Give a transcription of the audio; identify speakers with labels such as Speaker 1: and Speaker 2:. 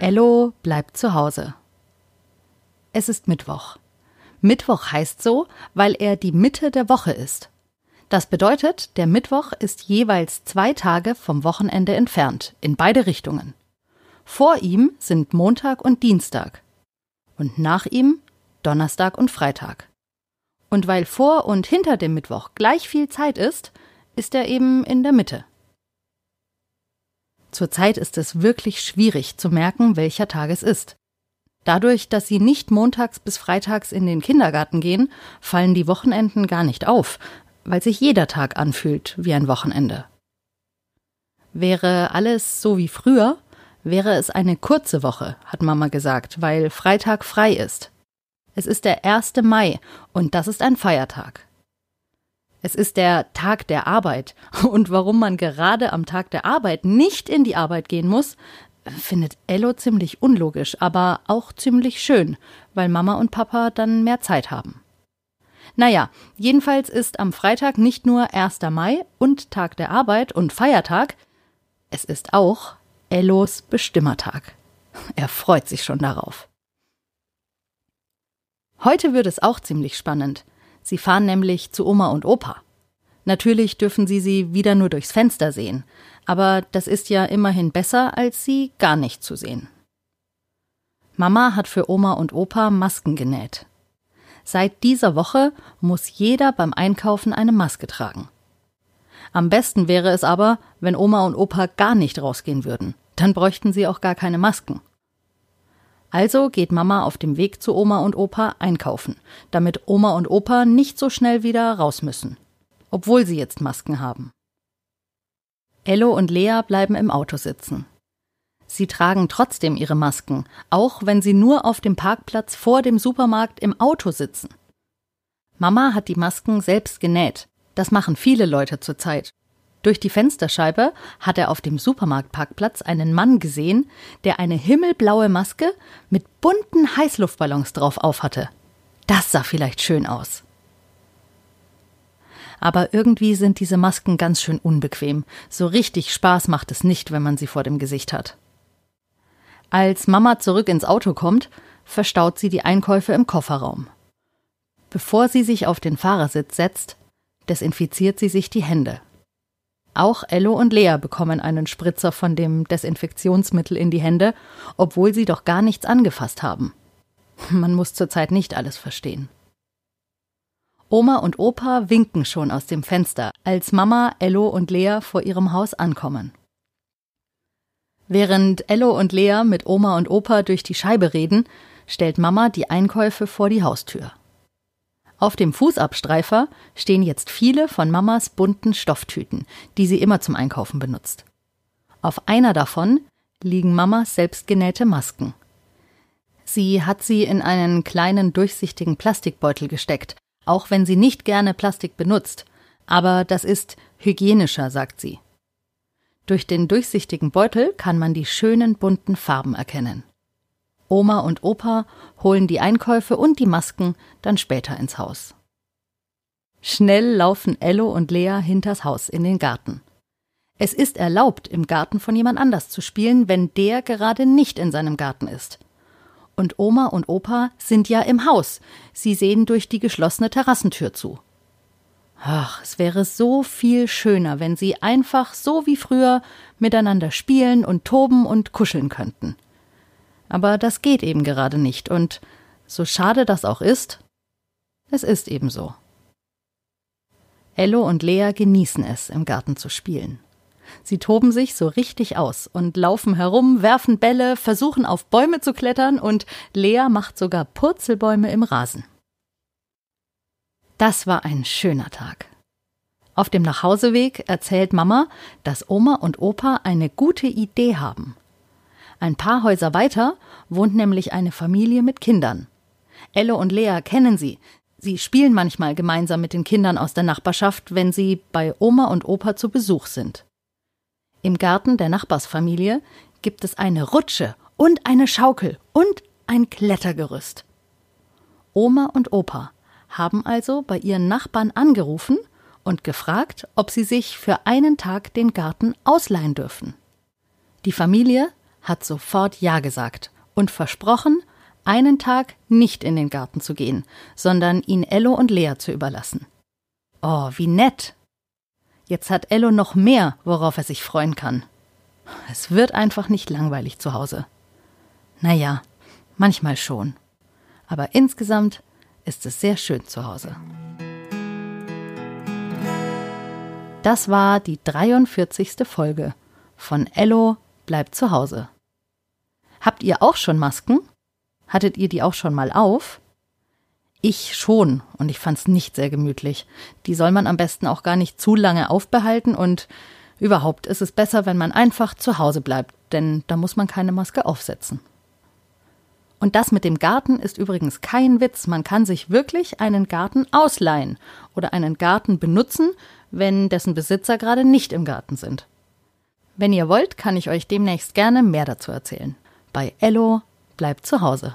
Speaker 1: Ello bleibt zu Hause. Es ist Mittwoch. Mittwoch heißt so, weil er die Mitte der Woche ist. Das bedeutet, der Mittwoch ist jeweils zwei Tage vom Wochenende entfernt, in beide Richtungen. Vor ihm sind Montag und Dienstag. Und nach ihm Donnerstag und Freitag. Und weil vor und hinter dem Mittwoch gleich viel Zeit ist, ist er eben in der Mitte. Zurzeit ist es wirklich schwierig zu merken, welcher Tag es ist. Dadurch, dass sie nicht montags bis freitags in den Kindergarten gehen, fallen die Wochenenden gar nicht auf, weil sich jeder Tag anfühlt wie ein Wochenende. Wäre alles so wie früher, wäre es eine kurze Woche, hat Mama gesagt, weil Freitag frei ist. Es ist der 1. Mai und das ist ein Feiertag. Es ist der Tag der Arbeit. Und warum man gerade am Tag der Arbeit nicht in die Arbeit gehen muss, findet Ello ziemlich unlogisch, aber auch ziemlich schön, weil Mama und Papa dann mehr Zeit haben. Naja, jedenfalls ist am Freitag nicht nur 1. Mai und Tag der Arbeit und Feiertag, es ist auch Ellos Bestimmertag. Er freut sich schon darauf. Heute wird es auch ziemlich spannend. Sie fahren nämlich zu Oma und Opa. Natürlich dürfen sie sie wieder nur durchs Fenster sehen, aber das ist ja immerhin besser, als sie gar nicht zu sehen. Mama hat für Oma und Opa Masken genäht. Seit dieser Woche muss jeder beim Einkaufen eine Maske tragen. Am besten wäre es aber, wenn Oma und Opa gar nicht rausgehen würden. Dann bräuchten sie auch gar keine Masken. Also geht Mama auf dem Weg zu Oma und Opa einkaufen, damit Oma und Opa nicht so schnell wieder raus müssen, obwohl sie jetzt Masken haben. Ello und Lea bleiben im Auto sitzen. Sie tragen trotzdem ihre Masken, auch wenn sie nur auf dem Parkplatz vor dem Supermarkt im Auto sitzen. Mama hat die Masken selbst genäht. Das machen viele Leute zurzeit. Durch die Fensterscheibe hat er auf dem Supermarktparkplatz einen Mann gesehen, der eine himmelblaue Maske mit bunten Heißluftballons drauf aufhatte. Das sah vielleicht schön aus. Aber irgendwie sind diese Masken ganz schön unbequem. So richtig Spaß macht es nicht, wenn man sie vor dem Gesicht hat. Als Mama zurück ins Auto kommt, verstaut sie die Einkäufe im Kofferraum. Bevor sie sich auf den Fahrersitz setzt, desinfiziert sie sich die Hände. Auch Ello und Lea bekommen einen Spritzer von dem Desinfektionsmittel in die Hände, obwohl sie doch gar nichts angefasst haben. Man muss zurzeit nicht alles verstehen. Oma und Opa winken schon aus dem Fenster, als Mama, Ello und Lea vor ihrem Haus ankommen. Während Ello und Lea mit Oma und Opa durch die Scheibe reden, stellt Mama die Einkäufe vor die Haustür. Auf dem Fußabstreifer stehen jetzt viele von Mamas bunten Stofftüten, die sie immer zum Einkaufen benutzt. Auf einer davon liegen Mamas selbstgenähte Masken. Sie hat sie in einen kleinen durchsichtigen Plastikbeutel gesteckt, auch wenn sie nicht gerne Plastik benutzt. Aber das ist hygienischer, sagt sie. Durch den durchsichtigen Beutel kann man die schönen bunten Farben erkennen. Oma und Opa holen die Einkäufe und die Masken dann später ins Haus. Schnell laufen Ello und Lea hinters Haus in den Garten. Es ist erlaubt, im Garten von jemand anders zu spielen, wenn der gerade nicht in seinem Garten ist. Und Oma und Opa sind ja im Haus. Sie sehen durch die geschlossene Terrassentür zu. Ach, es wäre so viel schöner, wenn sie einfach so wie früher miteinander spielen und toben und kuscheln könnten. Aber das geht eben gerade nicht, und so schade das auch ist, es ist eben so. Ello und Lea genießen es, im Garten zu spielen. Sie toben sich so richtig aus und laufen herum, werfen Bälle, versuchen auf Bäume zu klettern und Lea macht sogar Purzelbäume im Rasen. Das war ein schöner Tag. Auf dem Nachhauseweg erzählt Mama, dass Oma und Opa eine gute Idee haben. Ein paar Häuser weiter wohnt nämlich eine Familie mit Kindern. Elle und Lea kennen sie. Sie spielen manchmal gemeinsam mit den Kindern aus der Nachbarschaft, wenn sie bei Oma und Opa zu Besuch sind. Im Garten der Nachbarsfamilie gibt es eine Rutsche und eine Schaukel und ein Klettergerüst. Oma und Opa haben also bei ihren Nachbarn angerufen und gefragt, ob sie sich für einen Tag den Garten ausleihen dürfen. Die Familie hat sofort Ja gesagt und versprochen, einen Tag nicht in den Garten zu gehen, sondern ihn Ello und Lea zu überlassen. Oh, wie nett! Jetzt hat Ello noch mehr, worauf er sich freuen kann. Es wird einfach nicht langweilig zu Hause. Naja, manchmal schon. Aber insgesamt ist es sehr schön zu Hause. Das war die 43. Folge von Ello bleibt zu Hause. Habt ihr auch schon Masken? Hattet ihr die auch schon mal auf? Ich schon, und ich fand's nicht sehr gemütlich. Die soll man am besten auch gar nicht zu lange aufbehalten und überhaupt ist es besser, wenn man einfach zu Hause bleibt, denn da muss man keine Maske aufsetzen. Und das mit dem Garten ist übrigens kein Witz. Man kann sich wirklich einen Garten ausleihen oder einen Garten benutzen, wenn dessen Besitzer gerade nicht im Garten sind. Wenn ihr wollt, kann ich euch demnächst gerne mehr dazu erzählen. Bei Ello bleibt zu Hause.